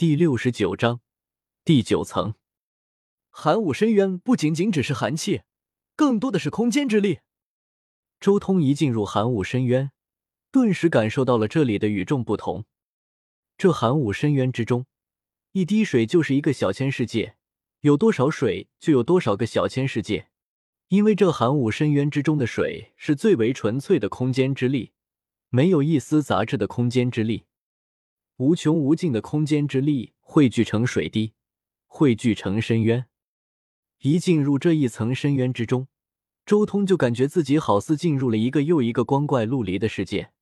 第六十九章第九层寒武深渊不仅仅只是寒气，更多的是空间之力。周通一进入寒武深渊，顿时感受到了这里的与众不同。这寒武深渊之中，一滴水就是一个小千世界，有多少水就有多少个小千世界。因为这寒武深渊之中的水是最为纯粹的空间之力，没有一丝杂质的空间之力。无穷无尽的空间之力汇聚成水滴，汇聚成深渊。一进入这一层深渊之中，周通就感觉自己好似进入了一个又一个光怪陆离的世界。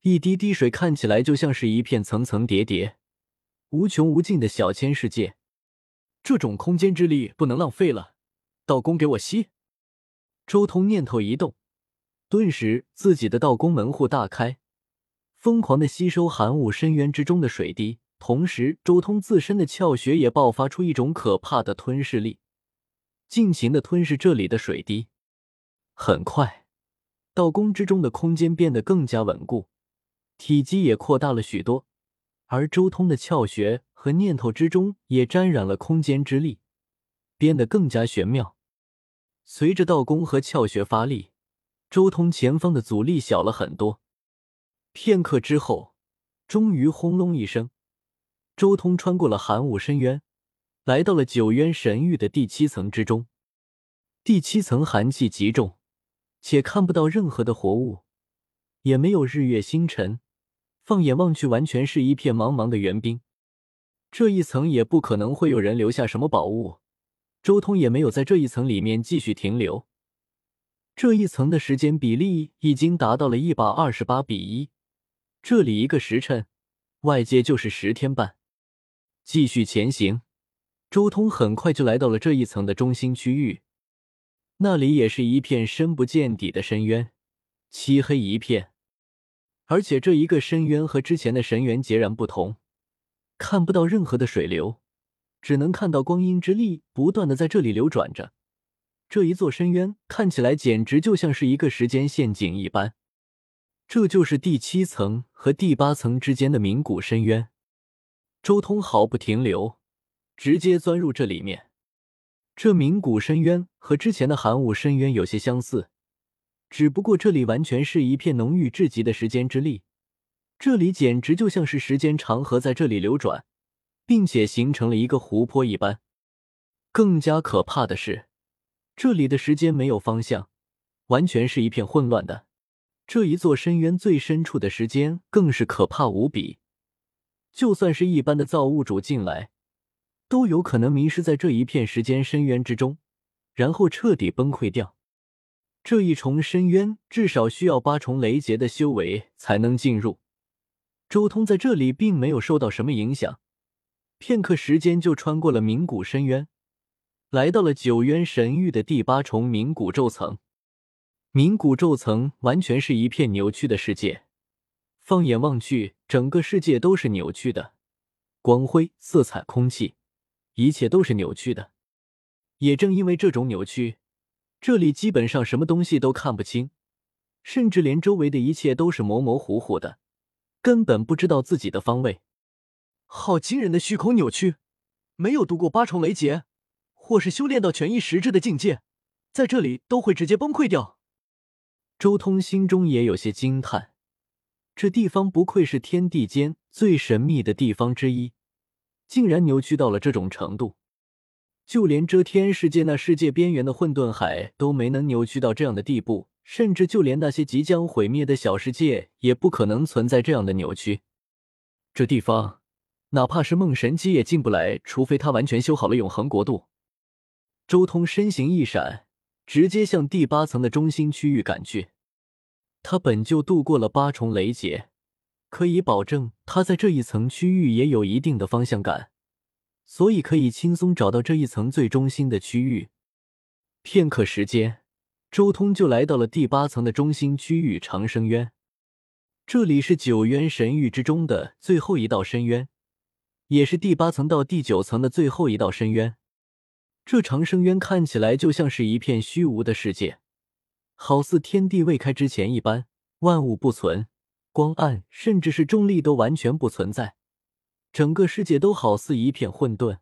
一滴滴水看起来就像是一片层层叠叠、无穷无尽的小千世界。这种空间之力不能浪费了，道宫给我吸！周通念头一动，顿时自己的道宫门户大开。疯狂的吸收寒雾深渊之中的水滴，同时周通自身的窍穴也爆发出一种可怕的吞噬力，尽情的吞噬这里的水滴。很快，道宫之中的空间变得更加稳固，体积也扩大了许多，而周通的窍穴和念头之中也沾染了空间之力，变得更加玄妙。随着道宫和窍穴发力，周通前方的阻力小了很多。片刻之后，终于轰隆一声，周通穿过了寒雾深渊，来到了九渊神域的第七层之中。第七层寒气极重，且看不到任何的活物，也没有日月星辰，放眼望去，完全是一片茫茫的圆冰。这一层也不可能会有人留下什么宝物，周通也没有在这一层里面继续停留。这一层的时间比例已经达到了一百二十八比一。这里一个时辰，外界就是十天半。继续前行，周通很快就来到了这一层的中心区域。那里也是一片深不见底的深渊，漆黑一片。而且这一个深渊和之前的神渊截然不同，看不到任何的水流，只能看到光阴之力不断的在这里流转着。这一座深渊看起来简直就像是一个时间陷阱一般。这就是第七层和第八层之间的冥谷深渊。周通毫不停留，直接钻入这里面。这冥谷深渊和之前的寒武深渊有些相似，只不过这里完全是一片浓郁至极的时间之力。这里简直就像是时间长河在这里流转，并且形成了一个湖泊一般。更加可怕的是，这里的时间没有方向，完全是一片混乱的。这一座深渊最深处的时间更是可怕无比，就算是一般的造物主进来，都有可能迷失在这一片时间深渊之中，然后彻底崩溃掉。这一重深渊至少需要八重雷劫的修为才能进入。周通在这里并没有受到什么影响，片刻时间就穿过了冥谷深渊，来到了九渊神域的第八重冥谷咒层。冥谷咒层完全是一片扭曲的世界，放眼望去，整个世界都是扭曲的，光辉、色彩、空气，一切都是扭曲的。也正因为这种扭曲，这里基本上什么东西都看不清，甚至连周围的一切都是模模糊糊的，根本不知道自己的方位。好惊人的虚空扭曲！没有度过八重雷劫，或是修炼到权宜实质的境界，在这里都会直接崩溃掉。周通心中也有些惊叹，这地方不愧是天地间最神秘的地方之一，竟然扭曲到了这种程度。就连遮天世界那世界边缘的混沌海都没能扭曲到这样的地步，甚至就连那些即将毁灭的小世界也不可能存在这样的扭曲。这地方，哪怕是梦神机也进不来，除非他完全修好了永恒国度。周通身形一闪。直接向第八层的中心区域赶去。他本就度过了八重雷劫，可以保证他在这一层区域也有一定的方向感，所以可以轻松找到这一层最中心的区域。片刻时间，周通就来到了第八层的中心区域长生渊。这里是九渊神域之中的最后一道深渊，也是第八层到第九层的最后一道深渊。这长生渊看起来就像是一片虚无的世界，好似天地未开之前一般，万物不存，光暗甚至是重力都完全不存在，整个世界都好似一片混沌。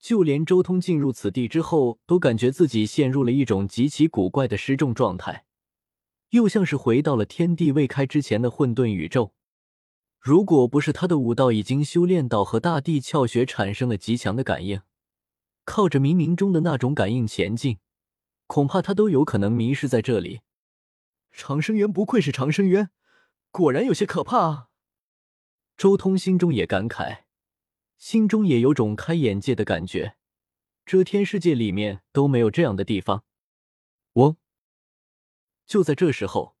就连周通进入此地之后，都感觉自己陷入了一种极其古怪的失重状态，又像是回到了天地未开之前的混沌宇宙。如果不是他的武道已经修炼到和大地窍穴产生了极强的感应，靠着冥冥中的那种感应前进，恐怕他都有可能迷失在这里。长生渊不愧是长生渊，果然有些可怕啊！周通心中也感慨，心中也有种开眼界的感觉。遮天世界里面都没有这样的地方。嗡！就在这时候，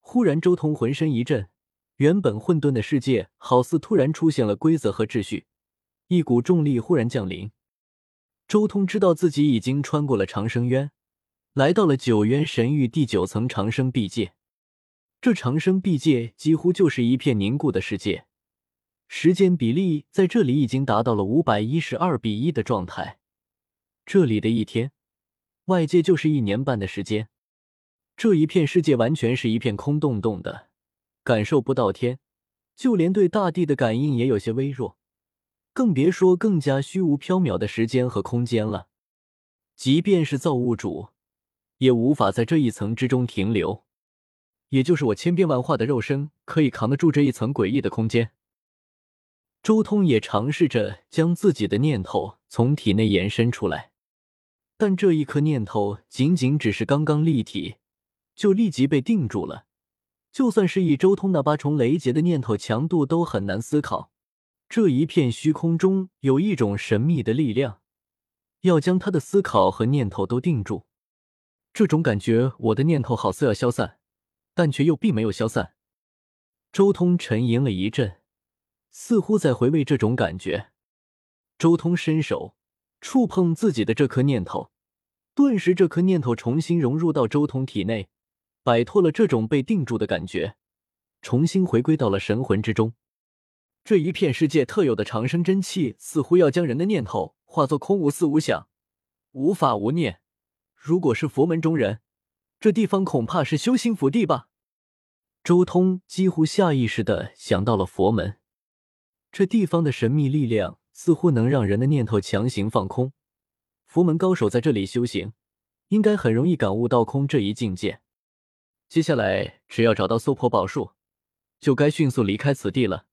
忽然周通浑身一震，原本混沌的世界好似突然出现了规则和秩序，一股重力忽然降临。周通知道自己已经穿过了长生渊。来到了九渊神域第九层长生壁界，这长生壁界几乎就是一片凝固的世界，时间比例在这里已经达到了五百一十二比一的状态。这里的一天，外界就是一年半的时间。这一片世界完全是一片空洞洞的，感受不到天，就连对大地的感应也有些微弱，更别说更加虚无缥缈的时间和空间了。即便是造物主。也无法在这一层之中停留，也就是我千变万化的肉身可以扛得住这一层诡异的空间。周通也尝试着将自己的念头从体内延伸出来，但这一颗念头仅仅只是刚刚立体，就立即被定住了。就算是以周通那八重雷劫的念头强度，都很难思考。这一片虚空中有一种神秘的力量，要将他的思考和念头都定住。这种感觉，我的念头好似要消散，但却又并没有消散。周通沉吟了一阵，似乎在回味这种感觉。周通伸手触碰自己的这颗念头，顿时这颗念头重新融入到周通体内，摆脱了这种被定住的感觉，重新回归到了神魂之中。这一片世界特有的长生真气，似乎要将人的念头化作空无思无想，无法无念。如果是佛门中人，这地方恐怕是修行福地吧？周通几乎下意识的想到了佛门，这地方的神秘力量似乎能让人的念头强行放空。佛门高手在这里修行，应该很容易感悟到空这一境界。接下来只要找到娑婆宝树，就该迅速离开此地了。